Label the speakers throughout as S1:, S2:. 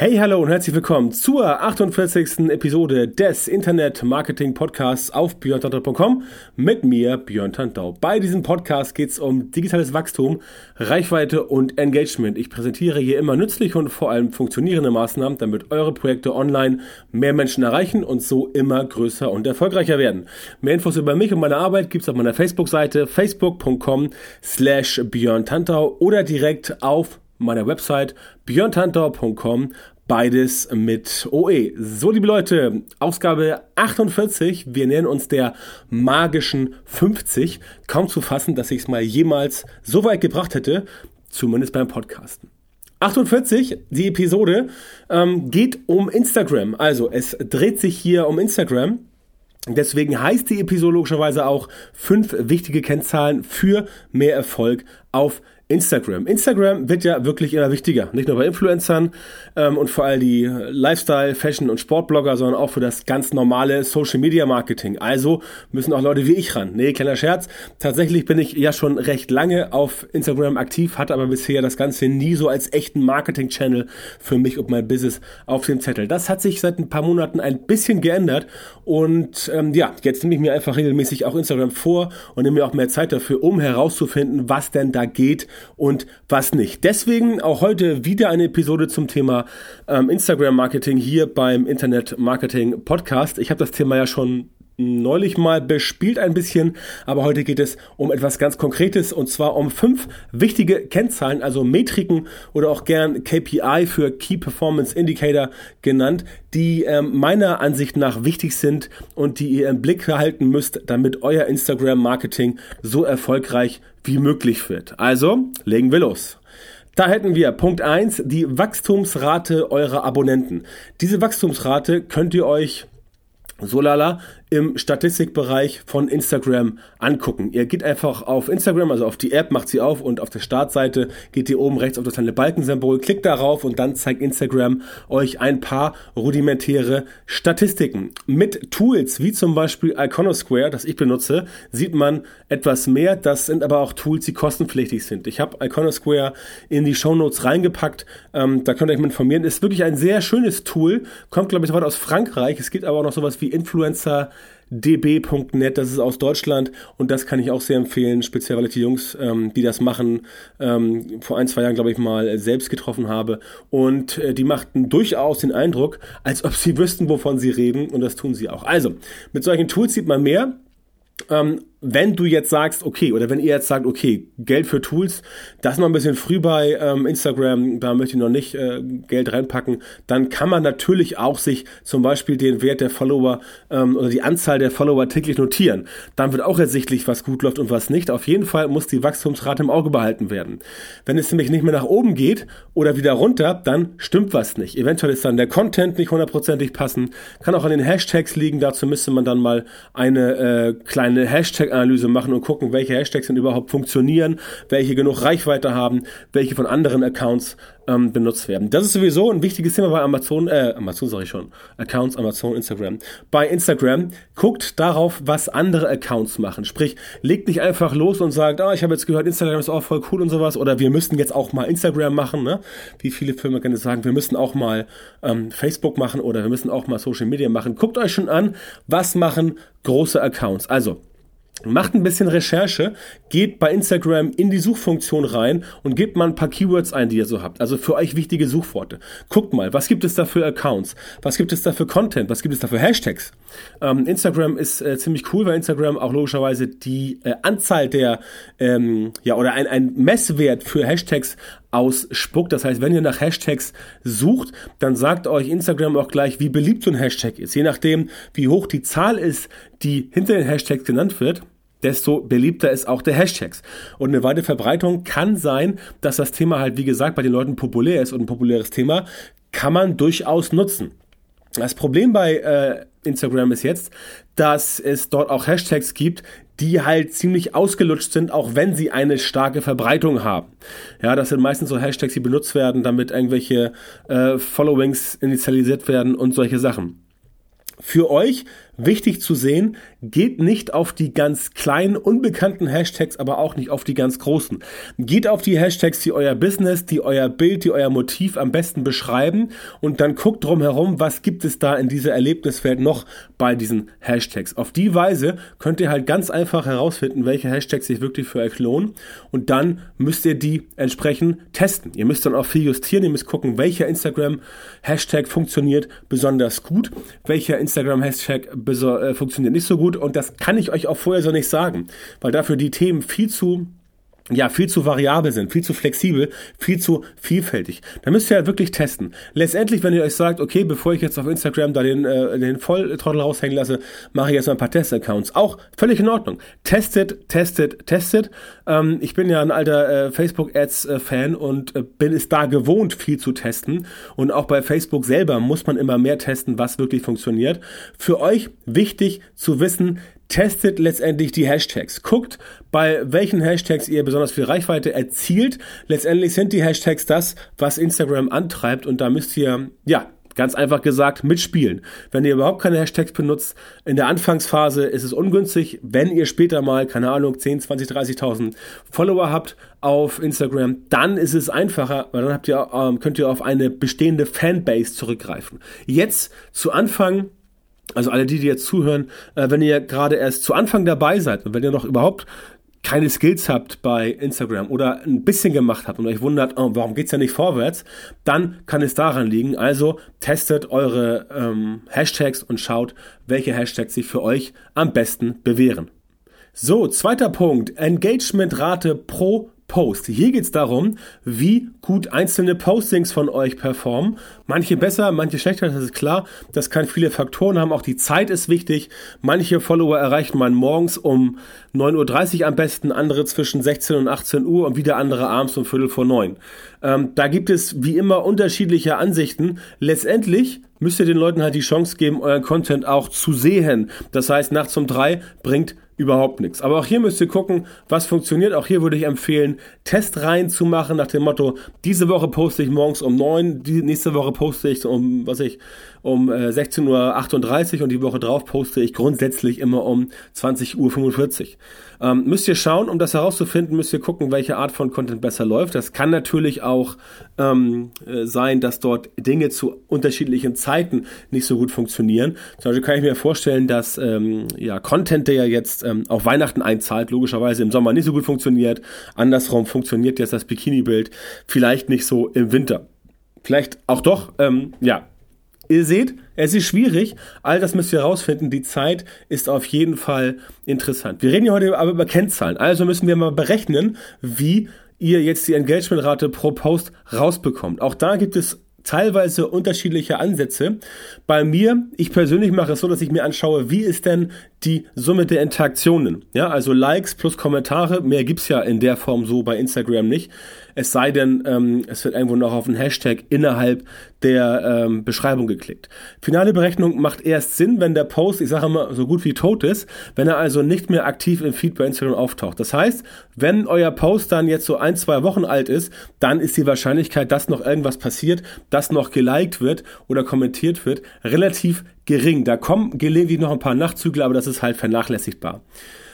S1: Hey, hallo und herzlich willkommen zur 48. Episode des Internet Marketing Podcasts auf björntantau.com mit mir, Björn Tantau. Bei diesem Podcast geht es um digitales Wachstum, Reichweite und Engagement. Ich präsentiere hier immer nützliche und vor allem funktionierende Maßnahmen, damit eure Projekte online mehr Menschen erreichen und so immer größer und erfolgreicher werden. Mehr Infos über mich und meine Arbeit gibt es auf meiner Facebook-Seite facebook.com slash Björn Tantau oder direkt auf meiner Website björntantau.com. Beides mit OE. So, liebe Leute, Ausgabe 48. Wir nähern uns der magischen 50. Kaum zu fassen, dass ich es mal jemals so weit gebracht hätte, zumindest beim Podcasten. 48, die Episode, ähm, geht um Instagram. Also, es dreht sich hier um Instagram. Deswegen heißt die Episode logischerweise auch fünf wichtige Kennzahlen für mehr Erfolg auf Instagram. Instagram. Wird ja wirklich immer wichtiger. Nicht nur bei Influencern ähm, und vor allem die Lifestyle, Fashion und Sportblogger, sondern auch für das ganz normale Social Media Marketing. Also müssen auch Leute wie ich ran. Nee, kleiner Scherz. Tatsächlich bin ich ja schon recht lange auf Instagram aktiv, hatte aber bisher das Ganze nie so als echten Marketing-Channel für mich und mein Business auf dem Zettel. Das hat sich seit ein paar Monaten ein bisschen geändert und ähm, ja, jetzt nehme ich mir einfach regelmäßig auch Instagram vor und nehme mir auch mehr Zeit dafür, um herauszufinden, was denn da geht und was nicht. Deswegen auch heute wieder eine Episode zum Thema ähm, Instagram Marketing hier beim Internet Marketing Podcast. Ich habe das Thema ja schon neulich mal bespielt ein bisschen, aber heute geht es um etwas ganz Konkretes und zwar um fünf wichtige Kennzahlen, also Metriken oder auch gern KPI für Key Performance Indicator genannt, die ähm, meiner Ansicht nach wichtig sind und die ihr im Blick halten müsst, damit euer Instagram Marketing so erfolgreich wie möglich wird. Also legen wir los. Da hätten wir Punkt eins die Wachstumsrate eurer Abonnenten. Diese Wachstumsrate könnt ihr euch so lala im Statistikbereich von Instagram angucken. Ihr geht einfach auf Instagram, also auf die App, macht sie auf und auf der Startseite geht ihr oben rechts auf das kleine Balkensymbol, klickt darauf und dann zeigt Instagram euch ein paar rudimentäre Statistiken. Mit Tools wie zum Beispiel Iconosquare, das ich benutze, sieht man etwas mehr. Das sind aber auch Tools, die kostenpflichtig sind. Ich habe Iconosquare in die Show Notes reingepackt. Ähm, da könnt ihr euch mal informieren. Ist wirklich ein sehr schönes Tool. Kommt, glaube ich, soweit aus Frankreich. Es gibt aber auch noch sowas wie Influencer db.net, das ist aus Deutschland und das kann ich auch sehr empfehlen, speziell weil ich die Jungs, ähm, die das machen, ähm, vor ein, zwei Jahren, glaube ich, mal selbst getroffen habe und äh, die machten durchaus den Eindruck, als ob sie wüssten, wovon sie reden und das tun sie auch. Also, mit solchen Tools sieht man mehr, ähm, wenn du jetzt sagst, okay, oder wenn ihr jetzt sagt, okay, Geld für Tools, das ist noch ein bisschen früh bei ähm, Instagram, da möchte ich noch nicht äh, Geld reinpacken, dann kann man natürlich auch sich zum Beispiel den Wert der Follower ähm, oder die Anzahl der Follower täglich notieren. Dann wird auch ersichtlich, was gut läuft und was nicht. Auf jeden Fall muss die Wachstumsrate im Auge behalten werden. Wenn es nämlich nicht mehr nach oben geht oder wieder runter, dann stimmt was nicht. Eventuell ist dann der Content nicht hundertprozentig passend, kann auch an den Hashtags liegen, dazu müsste man dann mal eine äh, kleine Hashtag Hashtag-Analyse machen und gucken, welche Hashtags denn überhaupt funktionieren, welche genug Reichweite haben, welche von anderen Accounts ähm, benutzt werden. Das ist sowieso ein wichtiges Thema bei Amazon, äh, Amazon sage ich schon, Accounts, Amazon, Instagram. Bei Instagram guckt darauf, was andere Accounts machen. Sprich, legt nicht einfach los und sagt, ah, ich habe jetzt gehört, Instagram ist auch voll cool und sowas, oder wir müssen jetzt auch mal Instagram machen, ne? Wie viele Firmen gerne sagen, wir müssen auch mal ähm, Facebook machen oder wir müssen auch mal Social Media machen. Guckt euch schon an, was machen große Accounts. Also, Macht ein bisschen Recherche, geht bei Instagram in die Suchfunktion rein und gebt mal ein paar Keywords ein, die ihr so habt. Also für euch wichtige Suchworte. Guckt mal, was gibt es da für Accounts? Was gibt es da für Content? Was gibt es da für Hashtags? Ähm, Instagram ist äh, ziemlich cool, weil Instagram auch logischerweise die äh, Anzahl der, ähm, ja, oder ein, ein Messwert für Hashtags ausspuckt. Das heißt, wenn ihr nach Hashtags sucht, dann sagt euch Instagram auch gleich, wie beliebt so ein Hashtag ist. Je nachdem, wie hoch die Zahl ist, die hinter den Hashtags genannt wird, desto beliebter ist auch der Hashtags. Und eine weite Verbreitung kann sein, dass das Thema halt, wie gesagt, bei den Leuten populär ist und ein populäres Thema kann man durchaus nutzen. Das Problem bei äh, Instagram ist jetzt, dass es dort auch Hashtags gibt, die halt ziemlich ausgelutscht sind, auch wenn sie eine starke Verbreitung haben. Ja, das sind meistens so Hashtags, die benutzt werden, damit irgendwelche äh, Followings initialisiert werden und solche Sachen. Für euch wichtig zu sehen, geht nicht auf die ganz kleinen, unbekannten Hashtags, aber auch nicht auf die ganz großen. Geht auf die Hashtags, die euer Business, die euer Bild, die euer Motiv am besten beschreiben und dann guckt drumherum, was gibt es da in dieser Erlebniswelt noch bei diesen Hashtags. Auf die Weise könnt ihr halt ganz einfach herausfinden, welche Hashtags sich wirklich für euch lohnen und dann müsst ihr die entsprechend testen. Ihr müsst dann auch viel justieren, ihr müsst gucken, welcher Instagram-Hashtag funktioniert besonders gut, welcher Instagram-Hashtag äh, funktioniert nicht so gut. Und das kann ich euch auch vorher so nicht sagen, weil dafür die Themen viel zu ja, viel zu variabel sind, viel zu flexibel, viel zu vielfältig. Da müsst ihr ja wirklich testen. Letztendlich, wenn ihr euch sagt, okay, bevor ich jetzt auf Instagram da den, äh, den Volltrottel raushängen lasse, mache ich jetzt mal ein paar Test-Accounts. Auch völlig in Ordnung. Testet, testet, testet. Ähm, ich bin ja ein alter äh, Facebook-Ads-Fan und äh, bin es da gewohnt, viel zu testen. Und auch bei Facebook selber muss man immer mehr testen, was wirklich funktioniert. Für euch wichtig zu wissen, testet letztendlich die Hashtags. Guckt, bei welchen Hashtags ihr besonders viel Reichweite erzielt. Letztendlich sind die Hashtags das, was Instagram antreibt und da müsst ihr, ja, ganz einfach gesagt, mitspielen. Wenn ihr überhaupt keine Hashtags benutzt, in der Anfangsphase ist es ungünstig. Wenn ihr später mal, keine Ahnung, 10, 20, 30.000 Follower habt auf Instagram, dann ist es einfacher, weil dann habt ihr, ähm, könnt ihr auf eine bestehende Fanbase zurückgreifen. Jetzt zu Anfang also alle die, die jetzt zuhören, äh, wenn ihr gerade erst zu Anfang dabei seid und wenn ihr noch überhaupt keine Skills habt bei Instagram oder ein bisschen gemacht habt und euch wundert, oh, warum geht's ja nicht vorwärts, dann kann es daran liegen. Also testet eure ähm, Hashtags und schaut, welche Hashtags sich für euch am besten bewähren. So, zweiter Punkt, Engagementrate pro Post. Hier geht es darum, wie gut einzelne Postings von euch performen. Manche besser, manche schlechter, das ist klar. Das kann viele Faktoren haben. Auch die Zeit ist wichtig. Manche Follower erreicht man morgens um 9.30 Uhr am besten, andere zwischen 16 und 18 Uhr und wieder andere abends um Viertel vor neun. Ähm, da gibt es wie immer unterschiedliche Ansichten. Letztendlich müsst ihr den Leuten halt die Chance geben, euren Content auch zu sehen. Das heißt, nachts um drei bringt überhaupt nichts. Aber auch hier müsst ihr gucken, was funktioniert. Auch hier würde ich empfehlen, Testreihen zu machen nach dem Motto, diese Woche poste ich morgens um neun, die nächste Woche poste ich um, was ich, um äh, 16.38 Uhr und die Woche drauf poste ich grundsätzlich immer um 20.45 Uhr. Ähm, müsst ihr schauen, um das herauszufinden, müsst ihr gucken, welche Art von Content besser läuft. Das kann natürlich auch ähm, äh, sein, dass dort Dinge zu unterschiedlichen Zeiten nicht so gut funktionieren. Zum Beispiel kann ich mir vorstellen, dass ähm, ja, Content, der ja jetzt ähm, auf Weihnachten einzahlt, logischerweise im Sommer nicht so gut funktioniert. Andersrum funktioniert jetzt das Bikini-Bild vielleicht nicht so im Winter. Vielleicht auch doch, ähm, ja, Ihr seht, es ist schwierig. All das müsst ihr herausfinden. Die Zeit ist auf jeden Fall interessant. Wir reden ja heute aber über Kennzahlen. Also müssen wir mal berechnen, wie ihr jetzt die Engagementrate pro Post rausbekommt. Auch da gibt es teilweise unterschiedliche Ansätze. Bei mir, ich persönlich mache es so, dass ich mir anschaue, wie ist denn die Summe der Interaktionen. Ja, also Likes plus Kommentare, mehr gibt's ja in der Form so bei Instagram nicht. Es sei denn, ähm, es wird irgendwo noch auf einen Hashtag innerhalb der ähm, Beschreibung geklickt. Finale Berechnung macht erst Sinn, wenn der Post, ich sage mal, so gut wie tot ist, wenn er also nicht mehr aktiv im Feed bei Instagram auftaucht. Das heißt, wenn euer Post dann jetzt so ein, zwei Wochen alt ist, dann ist die Wahrscheinlichkeit, dass noch irgendwas passiert, dass noch geliked wird oder kommentiert wird, relativ gering. Da kommen gelegentlich noch ein paar Nachzügler, aber das ist halt vernachlässigbar.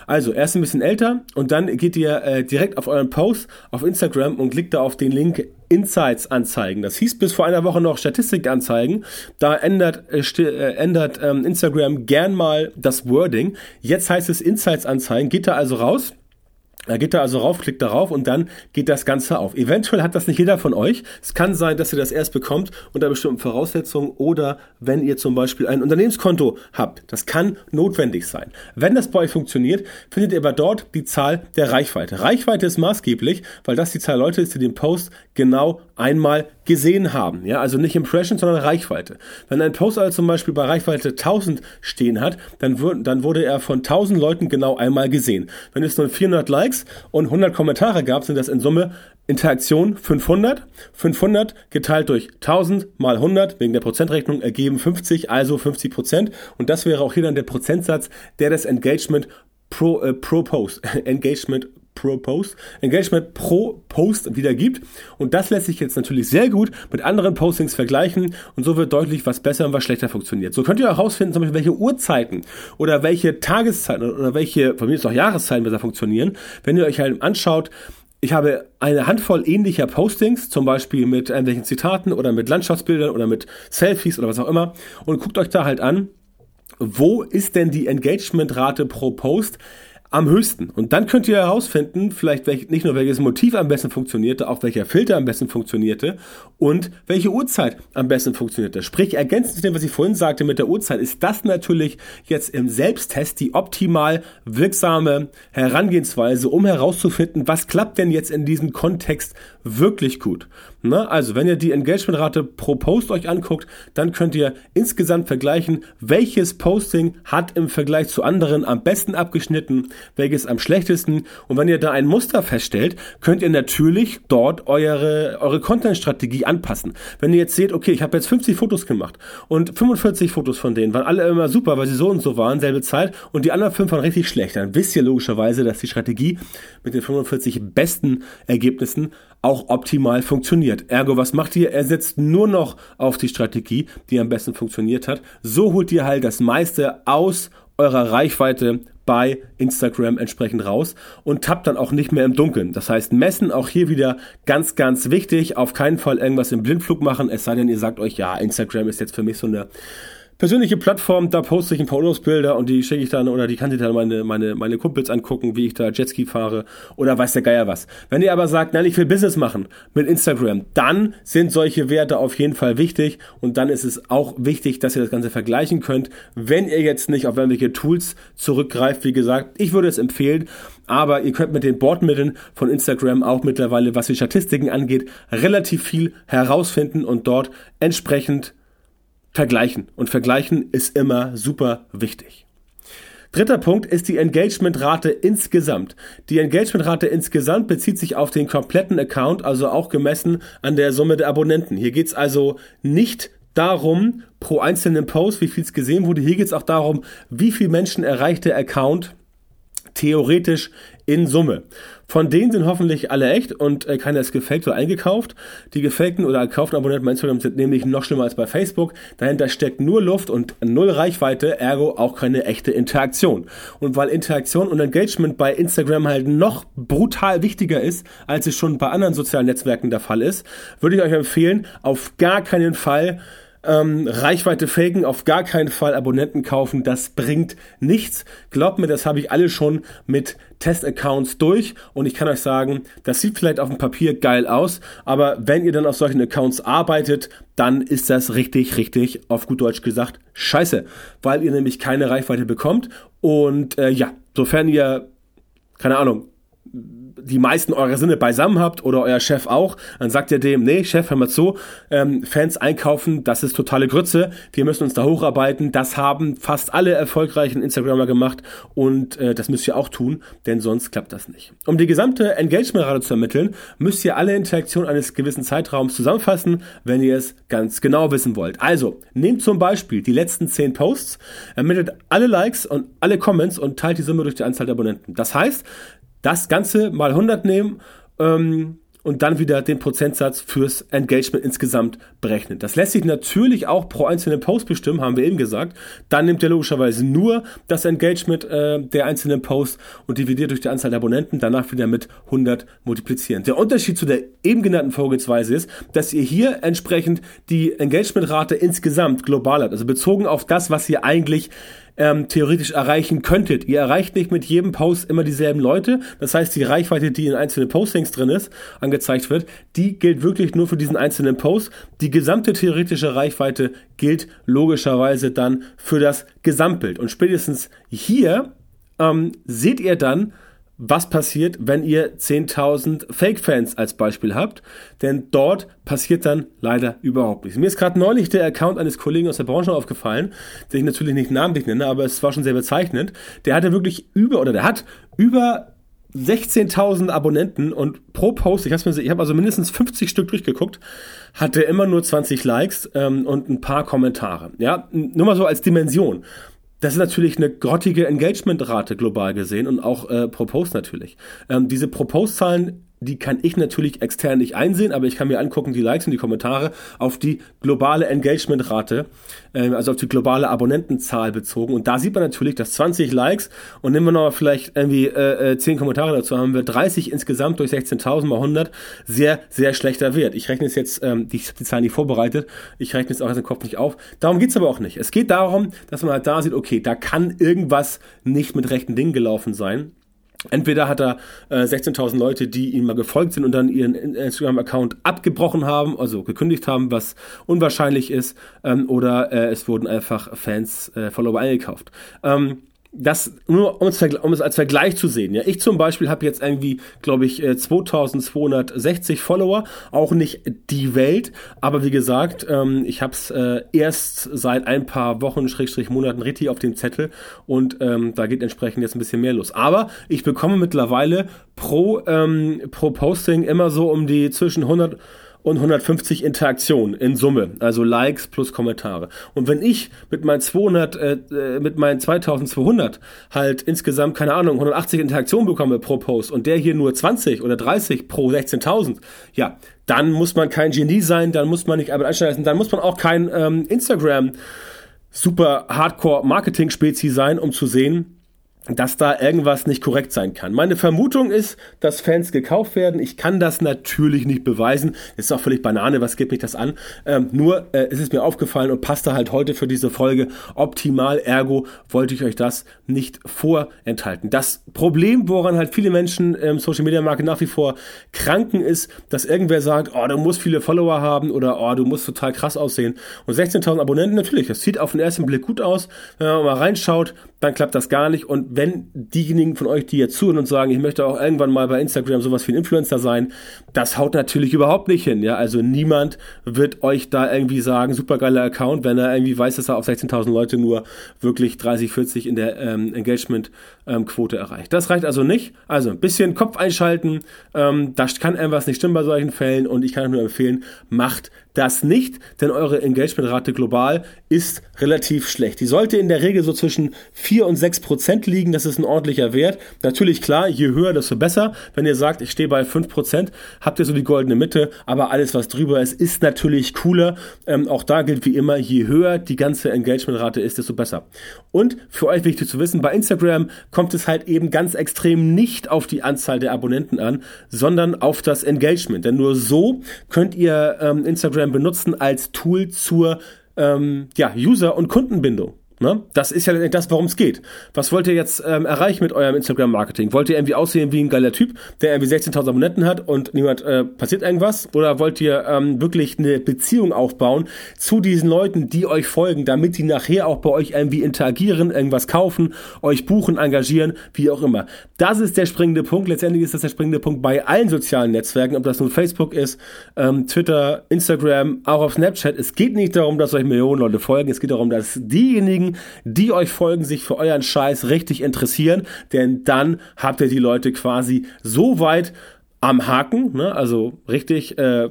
S1: Also erst ein bisschen älter und dann geht ihr äh, direkt auf euren Post auf Instagram und klickt da auf den Link Insights anzeigen. Das hieß bis vor einer Woche noch Statistik anzeigen. Da ändert, äh, äh, ändert ähm, Instagram gern mal das Wording. Jetzt heißt es Insights anzeigen. Geht da also raus da geht er also rauf, klickt darauf und dann geht das Ganze auf. Eventuell hat das nicht jeder von euch. Es kann sein, dass ihr das erst bekommt unter bestimmten Voraussetzungen oder wenn ihr zum Beispiel ein Unternehmenskonto habt. Das kann notwendig sein. Wenn das bei euch funktioniert, findet ihr aber dort die Zahl der Reichweite. Reichweite ist maßgeblich, weil das die Zahl Leute ist, die den Post genau einmal gesehen haben. Ja, also nicht Impression, sondern Reichweite. Wenn ein Post also zum Beispiel bei Reichweite 1000 stehen hat, dann, dann wurde er von 1000 Leuten genau einmal gesehen. Wenn es nur 400 Likes und 100 Kommentare gab, sind das in Summe Interaktion 500. 500 geteilt durch 1000 mal 100 wegen der Prozentrechnung ergeben 50, also 50 Prozent. Und das wäre auch hier dann der Prozentsatz, der das Engagement pro, äh, pro Post, Engagement pro Post, Engagement pro Post wieder gibt. Und das lässt sich jetzt natürlich sehr gut mit anderen Postings vergleichen und so wird deutlich, was besser und was schlechter funktioniert. So könnt ihr auch herausfinden, zum Beispiel, welche Uhrzeiten oder welche Tageszeiten oder welche, von mir ist auch Jahreszeiten besser funktionieren, wenn ihr euch halt anschaut, ich habe eine Handvoll ähnlicher Postings, zum Beispiel mit irgendwelchen Zitaten oder mit Landschaftsbildern oder mit Selfies oder was auch immer und guckt euch da halt an, wo ist denn die Engagementrate pro Post am höchsten. Und dann könnt ihr herausfinden, vielleicht welch, nicht nur welches Motiv am besten funktionierte, auch welcher Filter am besten funktionierte und welche Uhrzeit am besten funktionierte. Sprich, ergänzend zu dem, was ich vorhin sagte mit der Uhrzeit, ist das natürlich jetzt im Selbsttest die optimal wirksame Herangehensweise, um herauszufinden, was klappt denn jetzt in diesem Kontext wirklich gut. Na, also, wenn ihr die Engagementrate pro Post euch anguckt, dann könnt ihr insgesamt vergleichen, welches Posting hat im Vergleich zu anderen am besten abgeschnitten, welches am schlechtesten. Und wenn ihr da ein Muster feststellt, könnt ihr natürlich dort eure, eure Content-Strategie anpassen. Wenn ihr jetzt seht, okay, ich habe jetzt 50 Fotos gemacht und 45 Fotos von denen waren alle immer super, weil sie so und so waren, selbe Zeit, und die anderen fünf waren richtig schlecht, dann wisst ihr logischerweise, dass die Strategie mit den 45 besten Ergebnissen auch optimal funktioniert. Ergo, was macht ihr? Er setzt nur noch auf die Strategie, die am besten funktioniert hat. So holt ihr halt das meiste aus eurer Reichweite bei Instagram entsprechend raus und tappt dann auch nicht mehr im Dunkeln. Das heißt, messen auch hier wieder ganz, ganz wichtig. Auf keinen Fall irgendwas im Blindflug machen, es sei denn, ihr sagt euch, ja, Instagram ist jetzt für mich so eine persönliche Plattform, da poste ich ein paar Urlaubsbilder und die schicke ich dann oder die kann sich dann meine, meine, meine Kumpels angucken, wie ich da Jetski fahre oder weiß der Geier was. Wenn ihr aber sagt, nein, ich will Business machen mit Instagram, dann sind solche Werte auf jeden Fall wichtig und dann ist es auch wichtig, dass ihr das Ganze vergleichen könnt. Wenn ihr jetzt nicht auf irgendwelche Tools zurückgreift, wie gesagt, ich würde es empfehlen, aber ihr könnt mit den Bordmitteln von Instagram auch mittlerweile, was die Statistiken angeht, relativ viel herausfinden und dort entsprechend vergleichen. Und vergleichen ist immer super wichtig. Dritter Punkt ist die Engagementrate insgesamt. Die Engagementrate insgesamt bezieht sich auf den kompletten Account, also auch gemessen an der Summe der Abonnenten. Hier geht es also nicht darum, pro einzelnen Post, wie viel es gesehen wurde. Hier geht es auch darum, wie viel Menschen erreicht der Account theoretisch in Summe. Von denen sind hoffentlich alle echt und äh, keiner ist gefaked oder eingekauft. Die gefakten oder gekauften Abonnenten bei Instagram sind nämlich noch schlimmer als bei Facebook. Dahinter steckt nur Luft und null Reichweite, ergo auch keine echte Interaktion. Und weil Interaktion und Engagement bei Instagram halt noch brutal wichtiger ist, als es schon bei anderen sozialen Netzwerken der Fall ist, würde ich euch empfehlen, auf gar keinen Fall ähm, Reichweite faken, auf gar keinen Fall Abonnenten kaufen, das bringt nichts. Glaubt mir, das habe ich alle schon mit Test-Accounts durch und ich kann euch sagen, das sieht vielleicht auf dem Papier geil aus, aber wenn ihr dann auf solchen Accounts arbeitet, dann ist das richtig, richtig, auf gut Deutsch gesagt, scheiße, weil ihr nämlich keine Reichweite bekommt und äh, ja, sofern ihr, keine Ahnung, die meisten eurer Sinne beisammen habt oder euer Chef auch, dann sagt ihr dem, nee, Chef, hör mal zu, ähm, Fans einkaufen, das ist totale Grütze, wir müssen uns da hocharbeiten, das haben fast alle erfolgreichen Instagramer gemacht und äh, das müsst ihr auch tun, denn sonst klappt das nicht. Um die gesamte Engagementrate zu ermitteln, müsst ihr alle Interaktionen eines gewissen Zeitraums zusammenfassen, wenn ihr es ganz genau wissen wollt. Also, nehmt zum Beispiel die letzten 10 Posts, ermittelt alle Likes und alle Comments und teilt die Summe durch die Anzahl der Abonnenten. Das heißt, das Ganze mal 100 nehmen ähm, und dann wieder den Prozentsatz fürs Engagement insgesamt berechnen. Das lässt sich natürlich auch pro einzelnen Post bestimmen, haben wir eben gesagt. Dann nimmt ihr logischerweise nur das Engagement äh, der einzelnen Posts und dividiert durch die Anzahl der Abonnenten, danach wieder mit 100 multiplizieren. Der Unterschied zu der eben genannten Vorgehensweise ist, dass ihr hier entsprechend die Engagementrate insgesamt global habt, also bezogen auf das, was ihr eigentlich ähm, theoretisch erreichen könntet. Ihr erreicht nicht mit jedem Post immer dieselben Leute. Das heißt, die Reichweite, die in einzelnen Postings drin ist, angezeigt wird, die gilt wirklich nur für diesen einzelnen Post. Die gesamte theoretische Reichweite gilt logischerweise dann für das Gesamtbild. Und spätestens hier ähm, seht ihr dann, was passiert, wenn ihr 10.000 Fake-Fans als Beispiel habt. Denn dort passiert dann leider überhaupt nichts. Mir ist gerade neulich der Account eines Kollegen aus der Branche aufgefallen, den ich natürlich nicht namentlich nenne, aber es war schon sehr bezeichnend. Der hatte wirklich über, oder der hat über 16.000 Abonnenten und pro Post, ich habe hab also mindestens 50 Stück durchgeguckt, hatte immer nur 20 Likes ähm, und ein paar Kommentare. Ja, nur mal so als Dimension. Das ist natürlich eine grottige Engagementrate global gesehen und auch äh, pro Post natürlich. Ähm, diese Pro Post-Zahlen die kann ich natürlich extern nicht einsehen, aber ich kann mir angucken, die Likes und die Kommentare auf die globale Engagementrate, äh, also auf die globale Abonnentenzahl bezogen. Und da sieht man natürlich, dass 20 Likes und nehmen wir noch vielleicht irgendwie äh, 10 äh, Kommentare dazu, haben wir 30 insgesamt durch 16.000 mal 100. Sehr, sehr schlechter Wert. Ich rechne es jetzt, ähm, die, die Zahlen nicht vorbereitet, ich rechne es auch aus dem Kopf nicht auf. Darum geht's aber auch nicht. Es geht darum, dass man halt da sieht, okay, da kann irgendwas nicht mit rechten Dingen gelaufen sein. Entweder hat er äh, 16.000 Leute, die ihm mal gefolgt sind und dann ihren Instagram-Account abgebrochen haben, also gekündigt haben, was unwahrscheinlich ist, ähm, oder äh, es wurden einfach Fans, äh, Follower eingekauft. Ähm, das nur um es, um es, als Vergleich zu sehen. Ja, ich zum Beispiel habe jetzt irgendwie, glaube ich, 2260 äh, Follower, auch nicht die Welt, aber wie gesagt, ähm, ich habe es äh, erst seit ein paar Wochen, Schrägstrich Monaten richtig auf dem Zettel und ähm, da geht entsprechend jetzt ein bisschen mehr los. Aber ich bekomme mittlerweile pro ähm, pro Posting immer so um die zwischen 100 und 150 Interaktionen in Summe, also Likes plus Kommentare. Und wenn ich mit meinen 200, äh, äh, mit meinen 2200 halt insgesamt, keine Ahnung, 180 Interaktionen bekomme pro Post und der hier nur 20 oder 30 pro 16.000, ja, dann muss man kein Genie sein, dann muss man nicht Arbeit einschneiden, dann muss man auch kein ähm, Instagram super Hardcore Marketing Spezi sein, um zu sehen, dass da irgendwas nicht korrekt sein kann. Meine Vermutung ist, dass Fans gekauft werden. Ich kann das natürlich nicht beweisen. ist auch völlig Banane, was geht mich das an? Ähm, nur äh, ist es mir aufgefallen und passte halt heute für diese Folge optimal. Ergo wollte ich euch das nicht vorenthalten. Das Problem, woran halt viele Menschen im Social Media Market nach wie vor kranken ist, dass irgendwer sagt, oh, du musst viele Follower haben oder oh, du musst total krass aussehen. Und 16.000 Abonnenten, natürlich, das sieht auf den ersten Blick gut aus. Wenn man mal reinschaut, dann klappt das gar nicht. Und wenn diejenigen von euch, die jetzt zuhören und sagen, ich möchte auch irgendwann mal bei Instagram sowas wie ein Influencer sein, das haut natürlich überhaupt nicht hin. Ja, also niemand wird euch da irgendwie sagen, supergeiler Account, wenn er irgendwie weiß, dass er auf 16.000 Leute nur wirklich 30, 40 in der ähm, Engagement-Quote ähm, erreicht. Das reicht also nicht. Also ein bisschen Kopf einschalten. Ähm, da kann irgendwas nicht stimmen bei solchen Fällen und ich kann euch nur empfehlen, macht das nicht, denn eure Engagementrate global ist relativ schlecht. Die sollte in der Regel so zwischen 4 und 6 Prozent liegen. Das ist ein ordentlicher Wert. Natürlich klar, je höher, desto besser. Wenn ihr sagt, ich stehe bei 5 Prozent, habt ihr so die goldene Mitte. Aber alles, was drüber ist, ist natürlich cooler. Ähm, auch da gilt wie immer, je höher die ganze Engagementrate ist, desto besser. Und für euch wichtig zu wissen, bei Instagram kommt es halt eben ganz extrem nicht auf die Anzahl der Abonnenten an, sondern auf das Engagement. Denn nur so könnt ihr ähm, Instagram benutzen als Tool zur ähm, ja, User- und Kundenbindung. Ne? Das ist ja das, worum es geht. Was wollt ihr jetzt ähm, erreichen mit eurem Instagram-Marketing? Wollt ihr irgendwie aussehen wie ein geiler Typ, der irgendwie 16.000 Abonnenten hat und niemand äh, passiert irgendwas? Oder wollt ihr ähm, wirklich eine Beziehung aufbauen zu diesen Leuten, die euch folgen, damit die nachher auch bei euch irgendwie interagieren, irgendwas kaufen, euch buchen, engagieren, wie auch immer? Das ist der springende Punkt. Letztendlich ist das der springende Punkt bei allen sozialen Netzwerken, ob das nun Facebook ist, ähm, Twitter, Instagram, auch auf Snapchat. Es geht nicht darum, dass euch Millionen Leute folgen. Es geht darum, dass diejenigen diejenigen, die euch folgen, sich für euren Scheiß richtig interessieren, denn dann habt ihr die Leute quasi so weit am Haken, ne? also richtig, äh,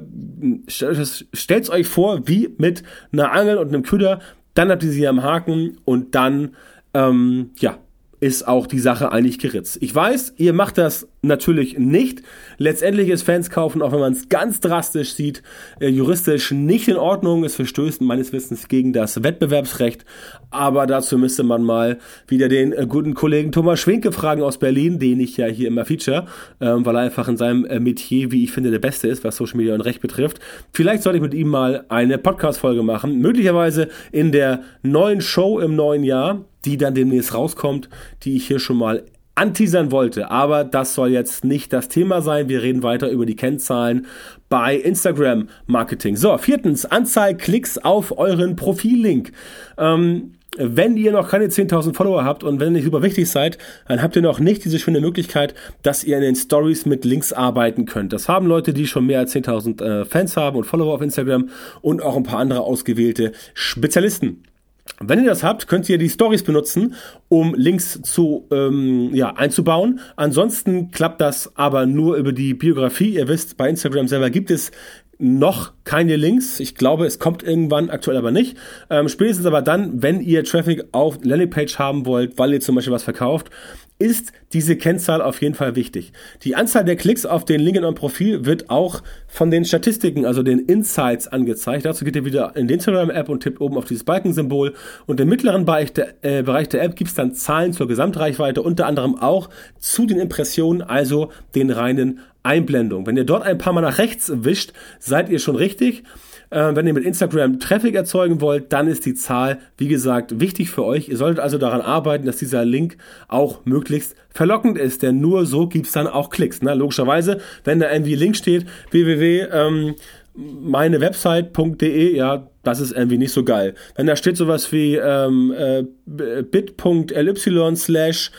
S1: stellt euch vor, wie mit einer Angel und einem Köder, dann habt ihr sie am Haken und dann, ähm, ja, ist auch die Sache eigentlich geritzt. Ich weiß, ihr macht das natürlich nicht. Letztendlich ist Fans kaufen, auch wenn man es ganz drastisch sieht, äh, juristisch nicht in Ordnung. Es verstößt meines Wissens gegen das Wettbewerbsrecht. Aber dazu müsste man mal wieder den äh, guten Kollegen Thomas Schwenke fragen aus Berlin, den ich ja hier immer feature, ähm, weil er einfach in seinem äh, Metier, wie ich finde, der Beste ist, was Social Media und Recht betrifft. Vielleicht sollte ich mit ihm mal eine Podcast-Folge machen. Möglicherweise in der neuen Show im neuen Jahr die dann demnächst rauskommt, die ich hier schon mal anteasern wollte. Aber das soll jetzt nicht das Thema sein. Wir reden weiter über die Kennzahlen bei Instagram Marketing. So, viertens, Anzahl Klicks auf euren Profillink. Ähm, wenn ihr noch keine 10.000 Follower habt und wenn ihr nicht super wichtig seid, dann habt ihr noch nicht diese schöne Möglichkeit, dass ihr in den Stories mit Links arbeiten könnt. Das haben Leute, die schon mehr als 10.000 äh, Fans haben und Follower auf Instagram und auch ein paar andere ausgewählte Spezialisten. Wenn ihr das habt, könnt ihr die Stories benutzen, um Links zu ähm, ja, einzubauen. Ansonsten klappt das aber nur über die Biografie. Ihr wisst, bei Instagram selber gibt es noch keine Links. Ich glaube, es kommt irgendwann, aktuell aber nicht. Ähm, spätestens aber dann, wenn ihr Traffic auf Landingpage haben wollt, weil ihr zum Beispiel was verkauft, ist diese Kennzahl auf jeden Fall wichtig. Die Anzahl der Klicks auf den Link in eurem Profil wird auch von den Statistiken, also den Insights angezeigt. Dazu geht ihr wieder in die Instagram-App und tippt oben auf dieses Balkensymbol. Und im mittleren Bereich der, äh, Bereich der App gibt es dann Zahlen zur Gesamtreichweite, unter anderem auch zu den Impressionen, also den reinen Einblendung. Wenn ihr dort ein paar Mal nach rechts wischt, seid ihr schon richtig. Äh, wenn ihr mit Instagram Traffic erzeugen wollt, dann ist die Zahl, wie gesagt, wichtig für euch. Ihr solltet also daran arbeiten, dass dieser Link auch möglichst verlockend ist, denn nur so gibt's dann auch Klicks. Ne? Logischerweise, wenn da irgendwie Link steht, www. Ähm, meine Website.de, ja, das ist irgendwie nicht so geil. Wenn da steht sowas wie ähm, äh, bit.ly slash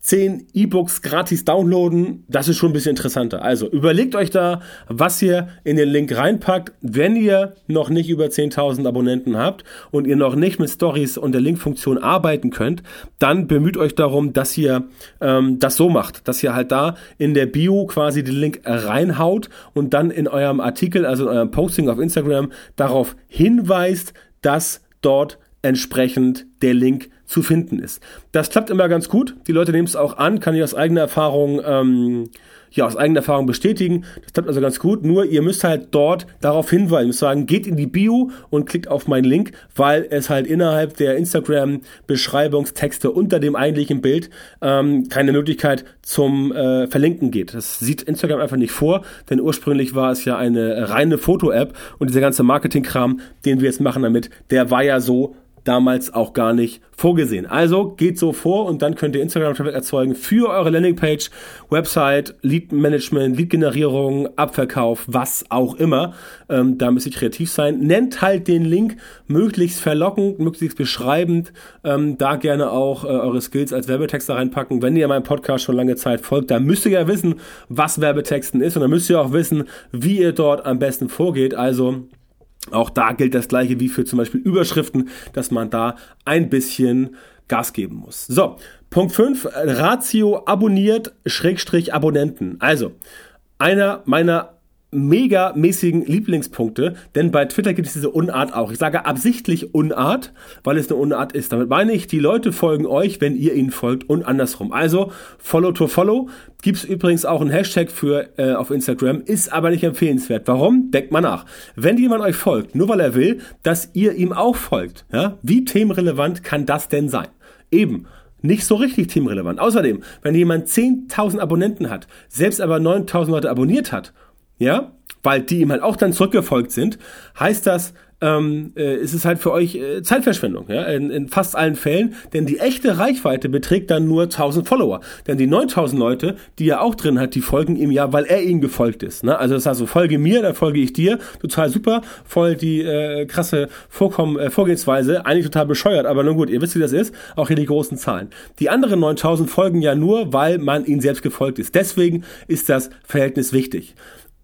S1: 10 E-Books gratis downloaden, das ist schon ein bisschen interessanter. Also überlegt euch da, was ihr in den Link reinpackt. Wenn ihr noch nicht über 10.000 Abonnenten habt und ihr noch nicht mit Stories und der Link-Funktion arbeiten könnt, dann bemüht euch darum, dass ihr ähm, das so macht, dass ihr halt da in der Bio quasi den Link reinhaut und dann in eurem Artikel, also in eurem Posting auf Instagram darauf hinweist, dass dort entsprechend der Link zu finden ist. Das klappt immer ganz gut. Die Leute nehmen es auch an, kann ich aus eigener Erfahrung, ähm, ja, aus eigener Erfahrung bestätigen. Das klappt also ganz gut. Nur ihr müsst halt dort darauf hinweisen, müsst sagen, geht in die Bio und klickt auf meinen Link, weil es halt innerhalb der Instagram-Beschreibungstexte unter dem eigentlichen Bild ähm, keine Möglichkeit zum äh, Verlinken geht. Das sieht Instagram einfach nicht vor, denn ursprünglich war es ja eine reine Foto-App und dieser ganze Marketing-Kram, den wir jetzt machen damit, der war ja so damals auch gar nicht vorgesehen. Also geht so vor und dann könnt ihr Instagram-Traffic erzeugen für eure Landingpage, Website, Lead-Management, Lead-Generierung, Abverkauf, was auch immer. Ähm, da müsst ihr kreativ sein. Nennt halt den Link möglichst verlockend, möglichst beschreibend. Ähm, da gerne auch äh, eure Skills als Werbetexter reinpacken. Wenn ihr meinem Podcast schon lange Zeit folgt, dann müsst ihr ja wissen, was Werbetexten ist und dann müsst ihr auch wissen, wie ihr dort am besten vorgeht. Also auch da gilt das gleiche wie für zum Beispiel Überschriften, dass man da ein bisschen Gas geben muss. So, Punkt 5, Ratio abonniert, Schrägstrich Abonnenten. Also, einer meiner megamäßigen Lieblingspunkte, denn bei Twitter gibt es diese Unart auch. Ich sage absichtlich Unart, weil es eine Unart ist. Damit meine ich, die Leute folgen euch, wenn ihr ihnen folgt und andersrum. Also Follow to Follow gibt es übrigens auch einen Hashtag für äh, auf Instagram, ist aber nicht empfehlenswert. Warum? Denkt mal nach. Wenn jemand euch folgt, nur weil er will, dass ihr ihm auch folgt, ja, wie themenrelevant kann das denn sein? Eben nicht so richtig themenrelevant. Außerdem, wenn jemand 10.000 Abonnenten hat, selbst aber 9.000 Leute abonniert hat ja, weil die ihm halt auch dann zurückgefolgt sind, heißt das, ähm, äh, ist es halt für euch äh, Zeitverschwendung, ja, in, in fast allen Fällen, denn die echte Reichweite beträgt dann nur 1000 Follower, denn die 9000 Leute, die er auch drin hat, die folgen ihm ja, weil er ihnen gefolgt ist, ne? also das heißt, so, folge mir, dann folge ich dir, total super, voll die äh, krasse Vorkommen, äh, Vorgehensweise, eigentlich total bescheuert, aber nun gut, ihr wisst, wie das ist, auch hier die großen Zahlen. Die anderen 9000 folgen ja nur, weil man ihnen selbst gefolgt ist, deswegen ist das Verhältnis wichtig.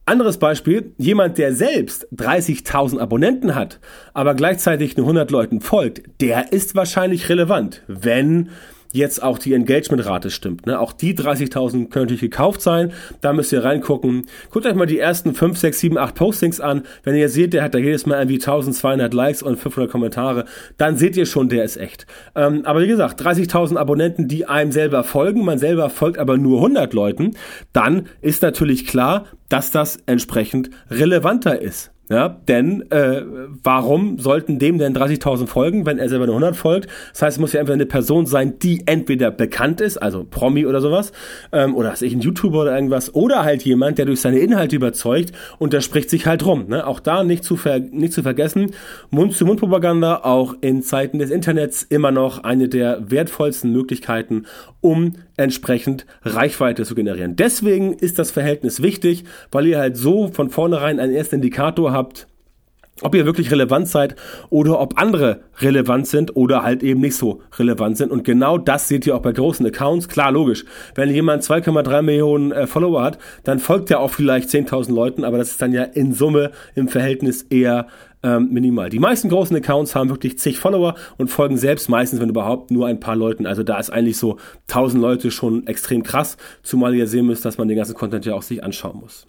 S1: Anderes Beispiel, jemand, der selbst 30.000 Abonnenten hat, aber gleichzeitig nur 100 Leuten folgt, der ist wahrscheinlich relevant, wenn jetzt auch die Engagementrate stimmt. Ne? Auch die 30.000 können natürlich gekauft sein. Da müsst ihr reingucken. Guckt euch mal die ersten 5, 6, 7, 8 Postings an. Wenn ihr seht, der hat da jedes Mal irgendwie 1200 Likes und 500 Kommentare, dann seht ihr schon, der ist echt. Ähm, aber wie gesagt, 30.000 Abonnenten, die einem selber folgen, man selber folgt aber nur 100 Leuten, dann ist natürlich klar, dass das entsprechend relevanter ist. Ja, denn äh, warum sollten dem denn 30.000 folgen, wenn er selber nur 100 folgt? Das heißt, es muss ja entweder eine Person sein, die entweder bekannt ist, also Promi oder sowas, ähm, oder ist ich ein YouTuber oder irgendwas, oder halt jemand, der durch seine Inhalte überzeugt und der spricht sich halt rum. Ne? Auch da nicht zu, ver nicht zu vergessen, Mund-zu-Mund-Propaganda, auch in Zeiten des Internets immer noch eine der wertvollsten Möglichkeiten, um entsprechend Reichweite zu generieren. Deswegen ist das Verhältnis wichtig, weil ihr halt so von vornherein einen ersten Indikator habt, ob ihr wirklich relevant seid oder ob andere relevant sind oder halt eben nicht so relevant sind. Und genau das seht ihr auch bei großen Accounts. Klar, logisch. Wenn jemand 2,3 Millionen äh, Follower hat, dann folgt er auch vielleicht 10.000 Leuten, aber das ist dann ja in Summe im Verhältnis eher ähm, minimal. Die meisten großen Accounts haben wirklich zig Follower und folgen selbst meistens, wenn überhaupt, nur ein paar Leuten. Also da ist eigentlich so 1000 Leute schon extrem krass, zumal ihr sehen müsst, dass man den ganzen Content ja auch sich anschauen muss.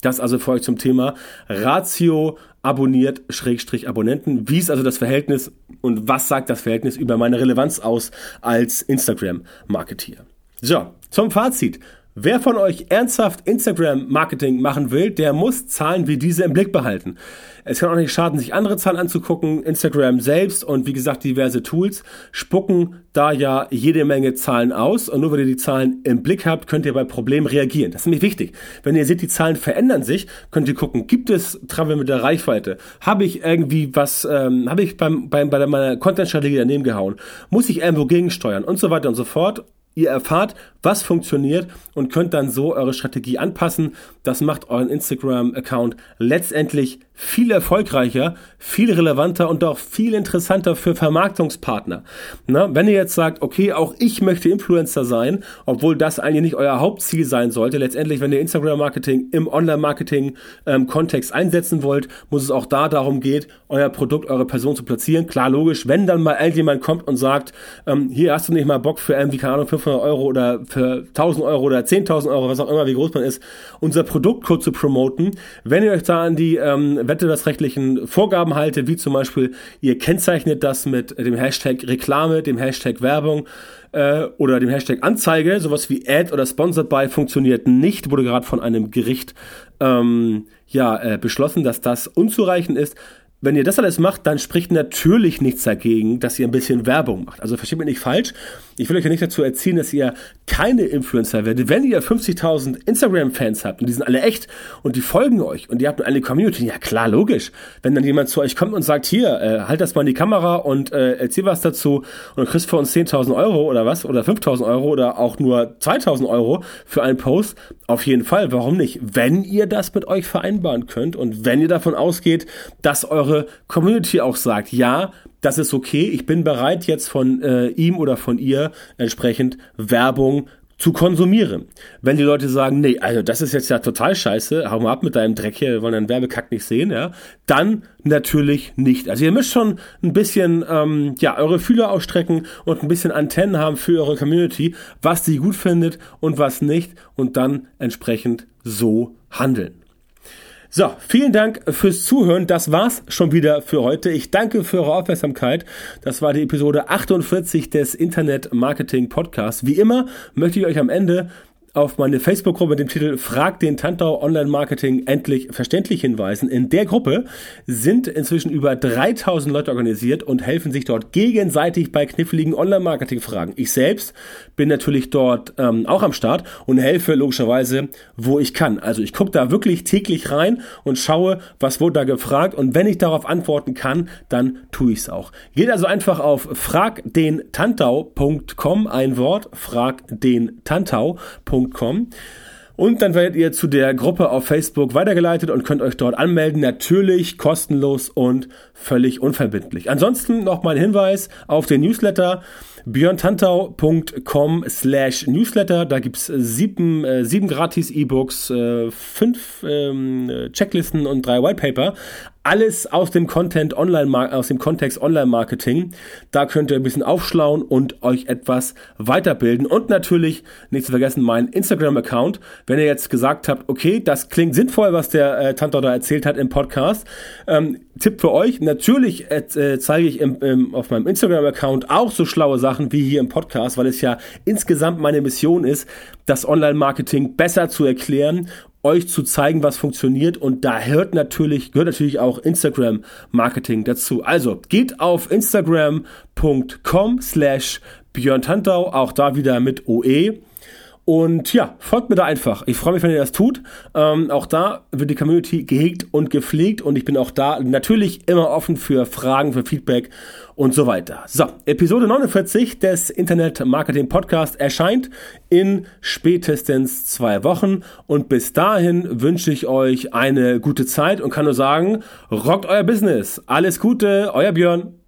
S1: Das also für euch zum Thema Ratio abonniert Schrägstrich Abonnenten. Wie ist also das Verhältnis und was sagt das Verhältnis über meine Relevanz aus als Instagram-Marketeer? So, zum Fazit. Wer von euch ernsthaft Instagram-Marketing machen will, der muss Zahlen wie diese im Blick behalten. Es kann auch nicht schaden, sich andere Zahlen anzugucken. Instagram selbst und wie gesagt diverse Tools spucken da ja jede Menge Zahlen aus. Und nur wenn ihr die Zahlen im Blick habt, könnt ihr bei Problemen reagieren. Das ist nämlich wichtig. Wenn ihr seht, die Zahlen verändern sich, könnt ihr gucken, gibt es Travel mit der Reichweite? Habe ich irgendwie was, ähm, habe ich beim, beim, bei meiner Content-Strategie daneben gehauen? Muss ich irgendwo gegensteuern? Und so weiter und so fort. Ihr erfahrt, was funktioniert und könnt dann so eure Strategie anpassen. Das macht euren Instagram-Account letztendlich viel erfolgreicher, viel relevanter und auch viel interessanter für Vermarktungspartner. Na, wenn ihr jetzt sagt, okay, auch ich möchte Influencer sein, obwohl das eigentlich nicht euer Hauptziel sein sollte, letztendlich, wenn ihr Instagram-Marketing im Online-Marketing-Kontext ähm, einsetzen wollt, muss es auch da darum geht, euer Produkt, eure Person zu platzieren. Klar, logisch, wenn dann mal irgendjemand kommt und sagt, ähm, hier hast du nicht mal Bock für irgendwie, keine Ahnung, 500 Euro oder für 1000 Euro oder 10.000 Euro, was auch immer, wie groß man ist, unser Produktcode zu promoten. Wenn ihr euch da an die ähm, wettbewerbsrechtlichen Vorgaben haltet, wie zum Beispiel, ihr kennzeichnet das mit dem Hashtag Reklame, dem Hashtag Werbung äh, oder dem Hashtag Anzeige, sowas wie Ad oder Sponsored by funktioniert nicht, wurde gerade von einem Gericht ähm, ja, äh, beschlossen, dass das unzureichend ist wenn ihr das alles macht, dann spricht natürlich nichts dagegen, dass ihr ein bisschen Werbung macht. Also versteht mich nicht falsch. Ich will euch ja nicht dazu erziehen, dass ihr keine Influencer werdet. Wenn ihr 50.000 Instagram-Fans habt und die sind alle echt und die folgen euch und ihr habt eine Community, ja klar, logisch. Wenn dann jemand zu euch kommt und sagt, hier, äh, halt das mal in die Kamera und äh, erzähl was dazu und du kriegst für uns 10.000 Euro oder was oder 5.000 Euro oder auch nur 2.000 Euro für einen Post, auf jeden Fall. Warum nicht? Wenn ihr das mit euch vereinbaren könnt und wenn ihr davon ausgeht, dass eure Community auch sagt, ja, das ist okay, ich bin bereit jetzt von äh, ihm oder von ihr entsprechend Werbung zu konsumieren. Wenn die Leute sagen, nee, also das ist jetzt ja total scheiße, hau mal ab mit deinem Dreck hier, wir wollen deinen Werbekack nicht sehen, ja, dann natürlich nicht. Also ihr müsst schon ein bisschen, ähm, ja, eure Fühler ausstrecken und ein bisschen Antennen haben für eure Community, was sie gut findet und was nicht und dann entsprechend so handeln. So, vielen Dank fürs Zuhören. Das war's schon wieder für heute. Ich danke für eure Aufmerksamkeit. Das war die Episode 48 des Internet Marketing Podcasts. Wie immer möchte ich euch am Ende auf meine Facebook-Gruppe mit dem Titel Frag den Tantau Online-Marketing endlich verständlich hinweisen. In der Gruppe sind inzwischen über 3000 Leute organisiert und helfen sich dort gegenseitig bei kniffligen Online-Marketing-Fragen. Ich selbst bin natürlich dort ähm, auch am Start und helfe logischerweise, wo ich kann. Also ich gucke da wirklich täglich rein und schaue, was wurde da gefragt und wenn ich darauf antworten kann, dann tue ich es auch. Geht also einfach auf fragdentantau.com, ein Wort, fragdentantau.com www.ecom. Und dann werdet ihr zu der Gruppe auf Facebook weitergeleitet und könnt euch dort anmelden. Natürlich kostenlos und völlig unverbindlich. Ansonsten noch mal ein Hinweis auf den Newsletter björntantau.com slash newsletter. Da gibt's sieben, äh, sieben gratis E-Books, äh, fünf ähm, Checklisten und drei Whitepaper. Alles aus dem Content Online, aus dem Kontext Online Marketing. Da könnt ihr ein bisschen aufschlauen und euch etwas weiterbilden. Und natürlich, nicht zu vergessen, mein Instagram-Account. Wenn ihr jetzt gesagt habt, okay, das klingt sinnvoll, was der äh, Tantor da erzählt hat im Podcast. Ähm, Tipp für euch, natürlich äh, zeige ich im, im, auf meinem Instagram-Account auch so schlaue Sachen wie hier im Podcast, weil es ja insgesamt meine Mission ist, das Online-Marketing besser zu erklären euch zu zeigen, was funktioniert und da hört natürlich, gehört natürlich auch Instagram Marketing dazu. Also geht auf instagram.com slash Björn Tantau, auch da wieder mit OE Und ja, folgt mir da einfach. Ich freue mich, wenn ihr das tut. Ähm, auch da wird die Community gehegt und gepflegt und ich bin auch da natürlich immer offen für Fragen, für Feedback und so weiter. So, Episode 49 des Internet Marketing Podcast erscheint in spätestens zwei Wochen und bis dahin wünsche ich euch eine gute Zeit und kann nur sagen, rockt euer Business. Alles Gute, euer Björn.